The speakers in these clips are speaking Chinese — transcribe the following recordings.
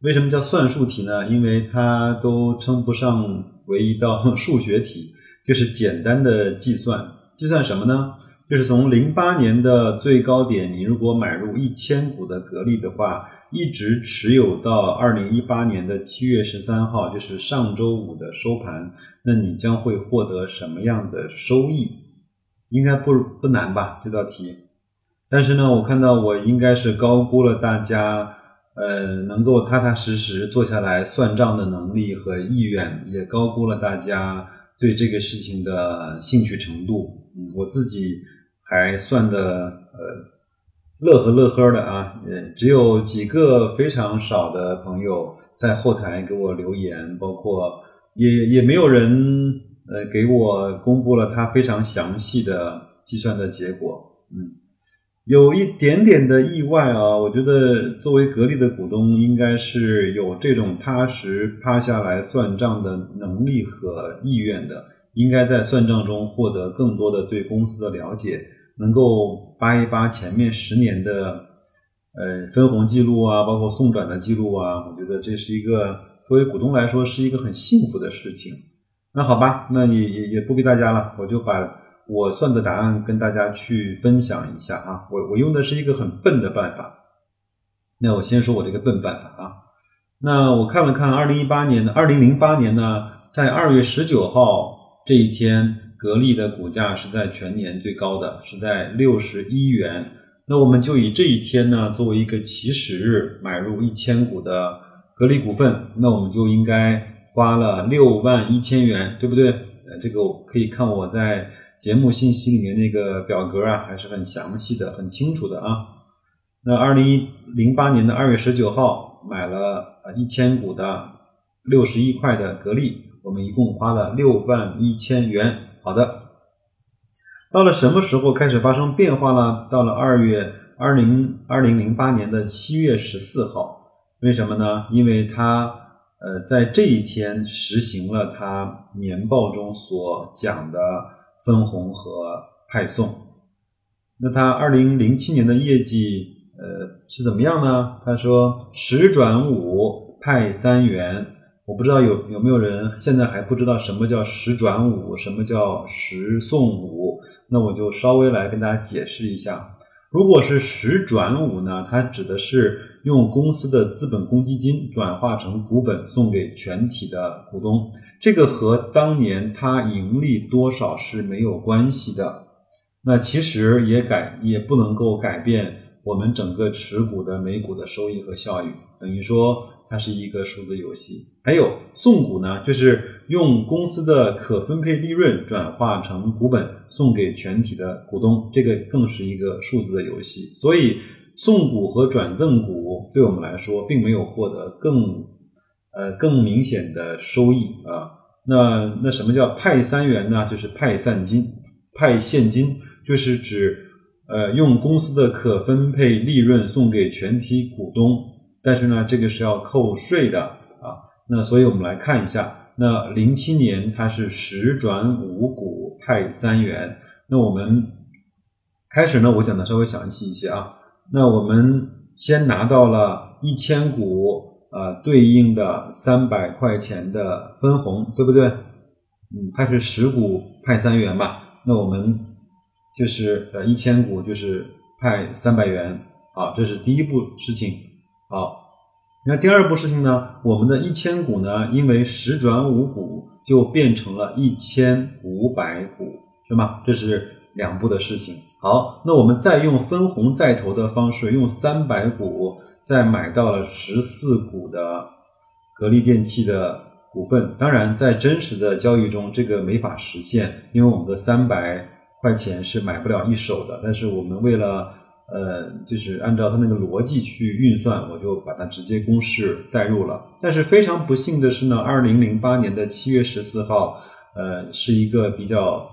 为什么叫算术题呢？因为它都称不上为一道数学题，就是简单的计算。计算什么呢？就是从零八年的最高点，你如果买入一千股的格力的话，一直持有到二零一八年的七月十三号，就是上周五的收盘，那你将会获得什么样的收益？应该不不难吧？这道题。但是呢，我看到我应该是高估了大家。呃，能够踏踏实实坐下来算账的能力和意愿，也高估了大家对这个事情的兴趣程度。嗯，我自己还算的呃乐呵乐呵的啊，呃，只有几个非常少的朋友在后台给我留言，包括也也没有人呃给我公布了他非常详细的计算的结果。嗯。有一点点的意外啊，我觉得作为格力的股东，应该是有这种踏实趴下来算账的能力和意愿的，应该在算账中获得更多的对公司的了解，能够扒一扒前面十年的呃分红记录啊，包括送转的记录啊，我觉得这是一个作为股东来说是一个很幸福的事情。那好吧，那你也也不逼大家了，我就把。我算的答案跟大家去分享一下啊，我我用的是一个很笨的办法。那我先说我这个笨办法啊。那我看了看二零一八年的二零零八年呢，在二月十九号这一天，格力的股价是在全年最高的，是在六十一元。那我们就以这一天呢作为一个起始日，买入一千股的格力股份，那我们就应该花了六万一千元，对不对？呃，这个可以看我在。节目信息里面那个表格啊，还是很详细的、很清楚的啊。那二零零八年的二月十九号买了一千股的六十一块的格力，我们一共花了六万一千元。好的，到了什么时候开始发生变化了？到了二月二零二零零八年的七月十四号，为什么呢？因为它呃在这一天实行了它年报中所讲的。分红和派送，那他二零零七年的业绩，呃，是怎么样呢？他说十转五派三元，我不知道有有没有人现在还不知道什么叫十转五，什么叫十送五，那我就稍微来跟大家解释一下。如果是十转五呢，它指的是用公司的资本公积金转化成股本送给全体的股东。这个和当年它盈利多少是没有关系的，那其实也改也不能够改变我们整个持股的每股的收益和效益，等于说它是一个数字游戏。还有送股呢，就是用公司的可分配利润转化成股本送给全体的股东，这个更是一个数字的游戏。所以送股和转赠股对我们来说并没有获得更。呃，更明显的收益啊，那那什么叫派三元呢？就是派现金，派现金就是指呃用公司的可分配利润送给全体股东，但是呢，这个是要扣税的啊。那所以我们来看一下，那零七年它是十转五股派三元，那我们开始呢，我讲的稍微详细一些啊。那我们先拿到了一千股。啊，对应的三百块钱的分红，对不对？嗯，它是十股派三元吧？那我们就是呃一千股就是派三百元，好，这是第一步事情。好，那第二步事情呢？我们的一千股呢，因为十转五股就变成了一千五百股，是吗？这是两步的事情。好，那我们再用分红再投的方式，用三百股。再买到了十四股的格力电器的股份，当然在真实的交易中，这个没法实现，因为我们的三百块钱是买不了一手的。但是我们为了呃，就是按照它那个逻辑去运算，我就把它直接公式代入了。但是非常不幸的是呢，二零零八年的七月十四号，呃，是一个比较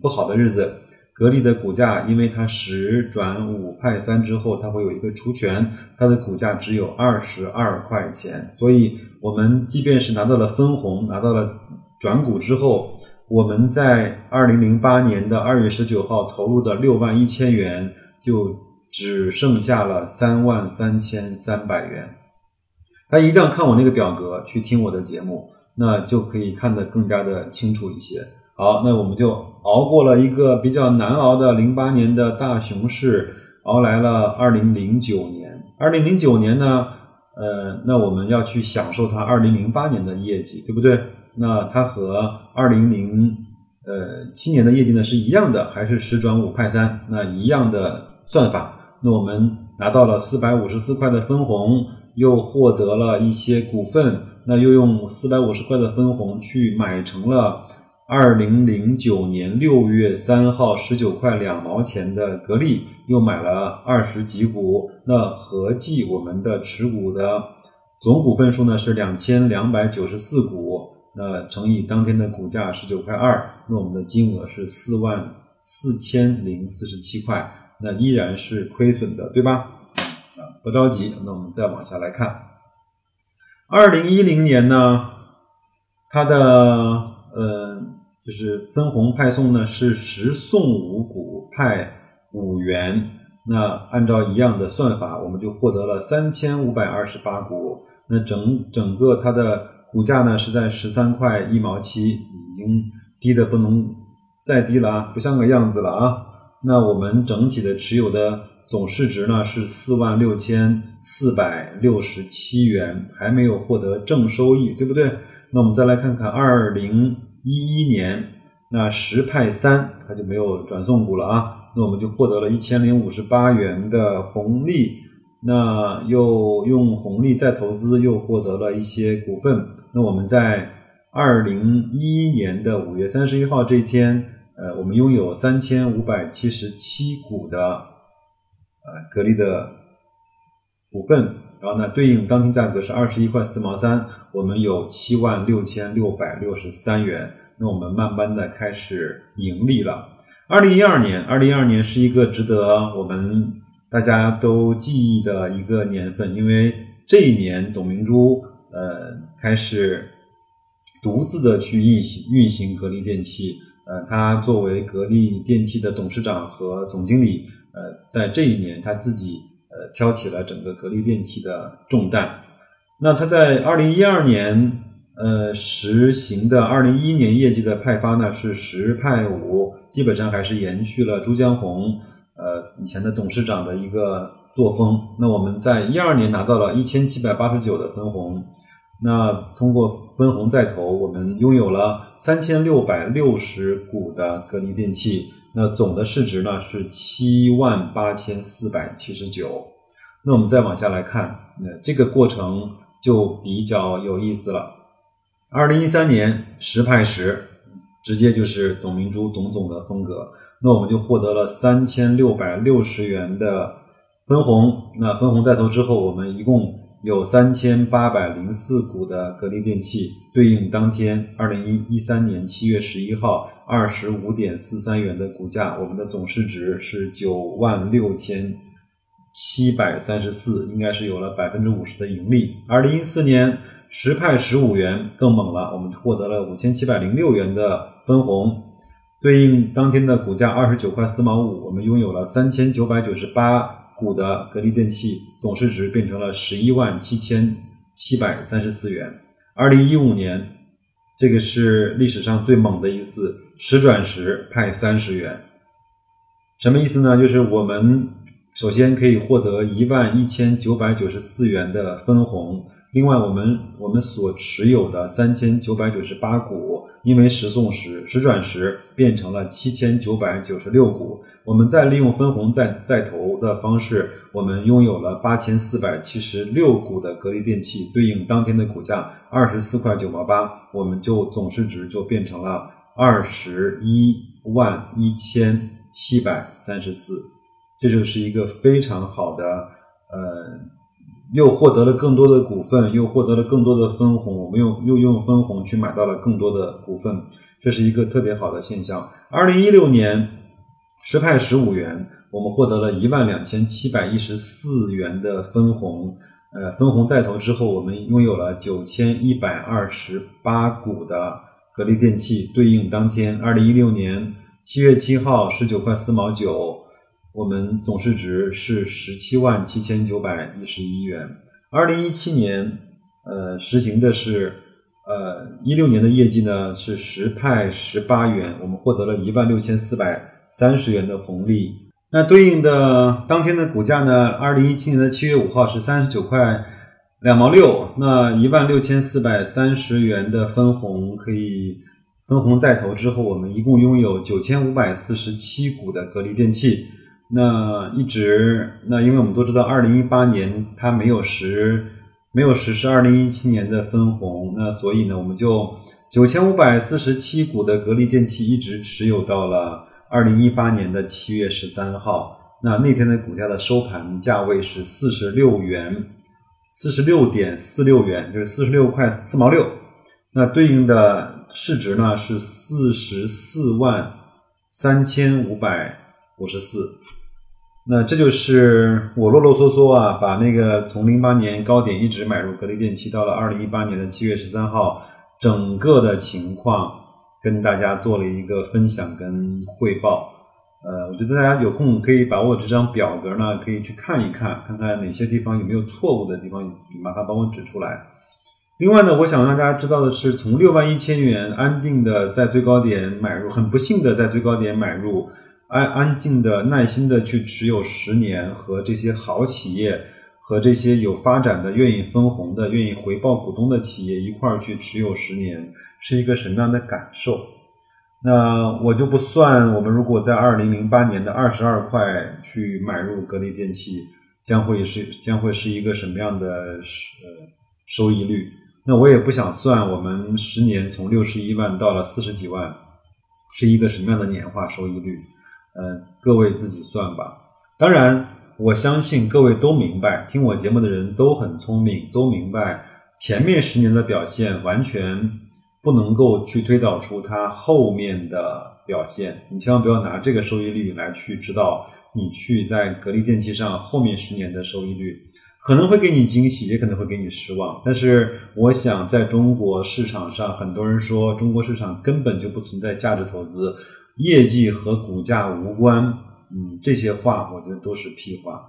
不好的日子。格力的股价，因为它十转五派三之后，它会有一个除权，它的股价只有二十二块钱。所以，我们即便是拿到了分红，拿到了转股之后，我们在二零零八年的二月十九号投入的六万一千元，就只剩下了三万三千三百元。大家一定要看我那个表格，去听我的节目，那就可以看得更加的清楚一些。好，那我们就熬过了一个比较难熬的零八年的大熊市，熬来了二零零九年。二零零九年呢，呃，那我们要去享受它二零零八年的业绩，对不对？那它和二零零呃七年的业绩呢是一样的，还是十转五派三？那一样的算法。那我们拿到了四百五十四块的分红，又获得了一些股份，那又用四百五十块的分红去买成了。二零零九年六月三号，十九块两毛钱的格力又买了二十几股，那合计我们的持股的总股份数呢是两千两百九十四股，那乘以当天的股价十九块二，那我们的金额是四万四千零四十七块，那依然是亏损的，对吧？啊，不着急，那我们再往下来看，二零一零年呢，它的呃。就是分红派送呢，是十送五股派五元，那按照一样的算法，我们就获得了三千五百二十八股。那整整个它的股价呢是在十三块一毛七，已经低的不能再低了啊，不像个样子了啊。那我们整体的持有的总市值呢是四万六千四百六十七元，还没有获得正收益，对不对？那我们再来看看二零。一一年，那十派三它就没有转送股了啊，那我们就获得了一千零五十八元的红利，那又用红利再投资，又获得了一些股份。那我们在二零一一年的五月三十一号这一天，呃，我们拥有三千五百七十七股的呃格力的股份，然后呢，对应当天价格是二十一块四毛三。我们有七万六千六百六十三元，那我们慢慢的开始盈利了。二零一二年，二零一二年是一个值得我们大家都记忆的一个年份，因为这一年董明珠呃开始独自的去运行运行格力电器，呃，他作为格力电器的董事长和总经理，呃，在这一年他自己呃挑起了整个格力电器的重担。那他在二零一二年，呃，实行的二零一一年业绩的派发呢是十派五，基本上还是延续了朱江红，呃，以前的董事长的一个作风。那我们在一二年拿到了一千七百八十九的分红，那通过分红再投，我们拥有了三千六百六十股的格力电器，那总的市值呢是七万八千四百七十九。那我们再往下来看，那这个过程。就比较有意思了。二零一三年十派十，直接就是董明珠董总的风格。那我们就获得了三千六百六十元的分红。那分红带头之后，我们一共有三千八百零四股的格力电器，对应当天二零一一三年七月十一号二十五点四三元的股价，我们的总市值是九万六千。七百三十四，应该是有了百分之五十的盈利。二零一四年十派十五元更猛了，我们获得了五千七百零六元的分红，对应当天的股价二十九块四毛五，我们拥有了三千九百九十八股的格力电器，总市值变成了十一万七千七百三十四元。二零一五年，这个是历史上最猛的一次十转十派三十元，什么意思呢？就是我们。首先可以获得一万一千九百九十四元的分红，另外我们我们所持有的三千九百九十八股，因为十送十，十转十变成了七千九百九十六股，我们再利用分红再再投的方式，我们拥有了八千四百七十六股的格力电器，对应当天的股价二十四块九毛八，我们就总市值就变成了二十一万一千七百三十四。这就是一个非常好的，呃，又获得了更多的股份，又获得了更多的分红，我们又又用分红去买到了更多的股份，这是一个特别好的现象。二零一六年十派十五元，我们获得了一万两千七百一十四元的分红。呃，分红在投之后，我们拥有了九千一百二十八股的格力电器，对应当天二零一六年七月七号十九块四毛九，我们总市值是十七万七千九百一十一元。二零一七年，呃，实行的是，呃，一六年的业绩呢是十派十八元，我们获得了一万六千四百三十元的红利。那对应的当天的股价呢？二零一七年的七月五号是三十九块两毛六，那一万六千四百三十元的分红可以分红再投之后，我们一共拥有九千五百四十七股的格力电器。那一直那因为我们都知道，二零一八年它没有实没有实施二零一七年的分红，那所以呢，我们就九千五百四十七股的格力电器一直持有到了。二零一八年的七月十三号，那那天的股价的收盘价位是四十六元，四十六点四六元，就是四十六块四毛六。那对应的市值呢是四十四万三千五百五十四。那这就是我啰啰嗦嗦啊，把那个从零八年高点一直买入格力电器，到了二零一八年的七月十三号，整个的情况。跟大家做了一个分享跟汇报，呃，我觉得大家有空可以把我这张表格呢，可以去看一看，看看哪些地方有没有错误的地方，麻烦帮我指出来。另外呢，我想让大家知道的是，从六万一千元安定的在最高点买入，很不幸的在最高点买入，安安静的耐心的去持有十年，和这些好企业和这些有发展的、愿意分红的、愿意回报股东的企业一块儿去持有十年。是一个什么样的感受？那我就不算。我们如果在二零零八年的二十二块去买入格力电器，将会是将会是一个什么样的呃收益率？那我也不想算。我们十年从六十一万到了四十几万，是一个什么样的年化收益率？嗯，各位自己算吧。当然，我相信各位都明白，听我节目的人都很聪明，都明白前面十年的表现完全。不能够去推导出它后面的表现，你千万不要拿这个收益率来去知道你去在格力电器上后面十年的收益率，可能会给你惊喜，也可能会给你失望。但是我想，在中国市场上，很多人说中国市场根本就不存在价值投资，业绩和股价无关。嗯，这些话我觉得都是屁话。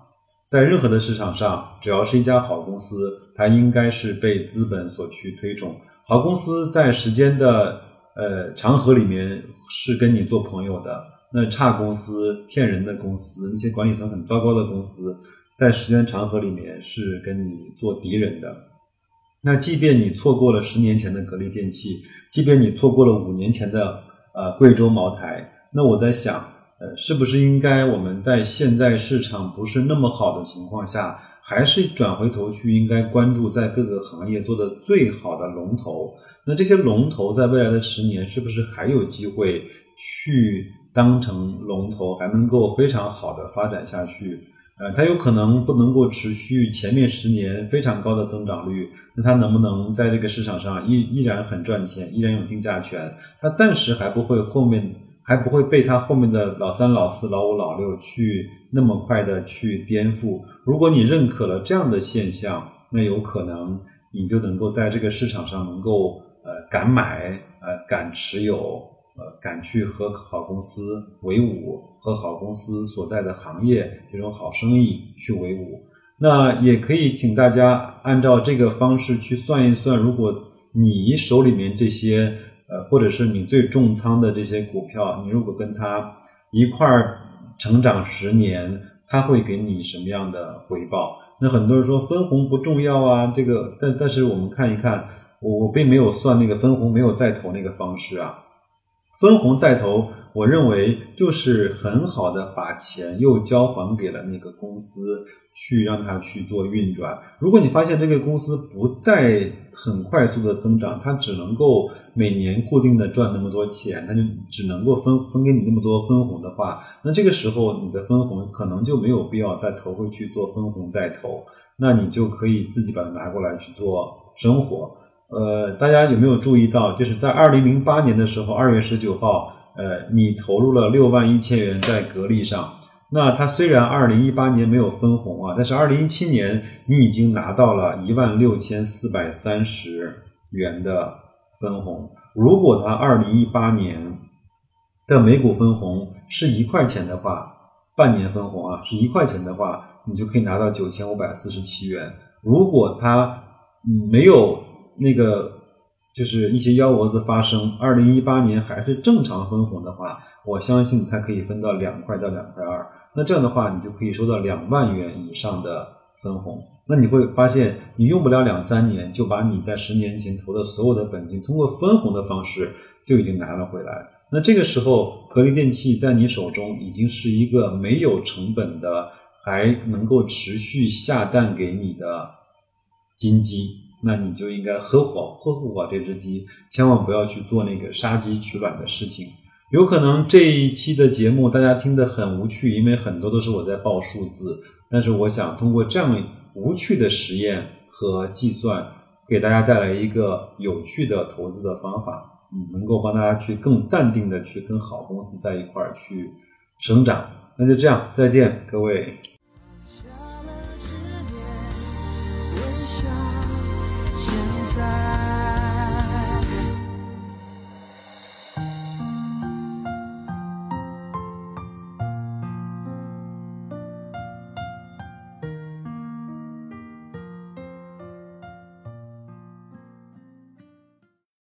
在任何的市场上，只要是一家好公司，它应该是被资本所去推崇。好公司在时间的呃长河里面是跟你做朋友的，那差公司、骗人的公司、那些管理层很糟糕的公司，在时间长河里面是跟你做敌人的。那即便你错过了十年前的格力电器，即便你错过了五年前的呃贵州茅台，那我在想，呃，是不是应该我们在现在市场不是那么好的情况下？还是转回头去，应该关注在各个行业做的最好的龙头。那这些龙头在未来的十年，是不是还有机会去当成龙头，还能够非常好的发展下去？呃，它有可能不能够持续前面十年非常高的增长率，那它能不能在这个市场上依依然很赚钱，依然有定价权？它暂时还不会后面。还不会被他后面的老三、老四、老五、老六去那么快的去颠覆。如果你认可了这样的现象，那有可能你就能够在这个市场上能够呃敢买呃敢持有呃敢去和好公司为伍，和好公司所在的行业这种好生意去为伍。那也可以请大家按照这个方式去算一算，如果你手里面这些。呃，或者是你最重仓的这些股票，你如果跟它一块儿成长十年，它会给你什么样的回报？那很多人说分红不重要啊，这个，但但是我们看一看，我我并没有算那个分红，没有再投那个方式啊。分红再投，我认为就是很好的把钱又交还给了那个公司，去让它去做运转。如果你发现这个公司不再很快速的增长，它只能够每年固定的赚那么多钱，它就只能够分分给你那么多分红的话，那这个时候你的分红可能就没有必要再投回去做分红再投，那你就可以自己把它拿过来去做生活。呃，大家有没有注意到，就是在二零零八年的时候，二月十九号，呃，你投入了六万一千元在格力上。那它虽然二零一八年没有分红啊，但是二零一七年你已经拿到了一万六千四百三十元的分红。如果它二零一八年的每股分红是一块钱的话，半年分红啊是一块钱的话，你就可以拿到九千五百四十七元。如果它嗯没有那个就是一些幺蛾子发生，二零一八年还是正常分红的话，我相信它可以分到两块到两块二。那这样的话，你就可以收到两万元以上的分红。那你会发现，你用不了两三年，就把你在十年前投的所有的本金，通过分红的方式就已经拿了回来。那这个时候，格力电器在你手中已经是一个没有成本的，还能够持续下蛋给你的金鸡。那你就应该呵护好呵护好这只鸡，千万不要去做那个杀鸡取卵的事情。有可能这一期的节目大家听得很无趣，因为很多都是我在报数字。但是我想通过这样无趣的实验和计算，给大家带来一个有趣的投资的方法，嗯，能够帮大家去更淡定的去跟好公司在一块儿去生长。那就这样，再见，各位。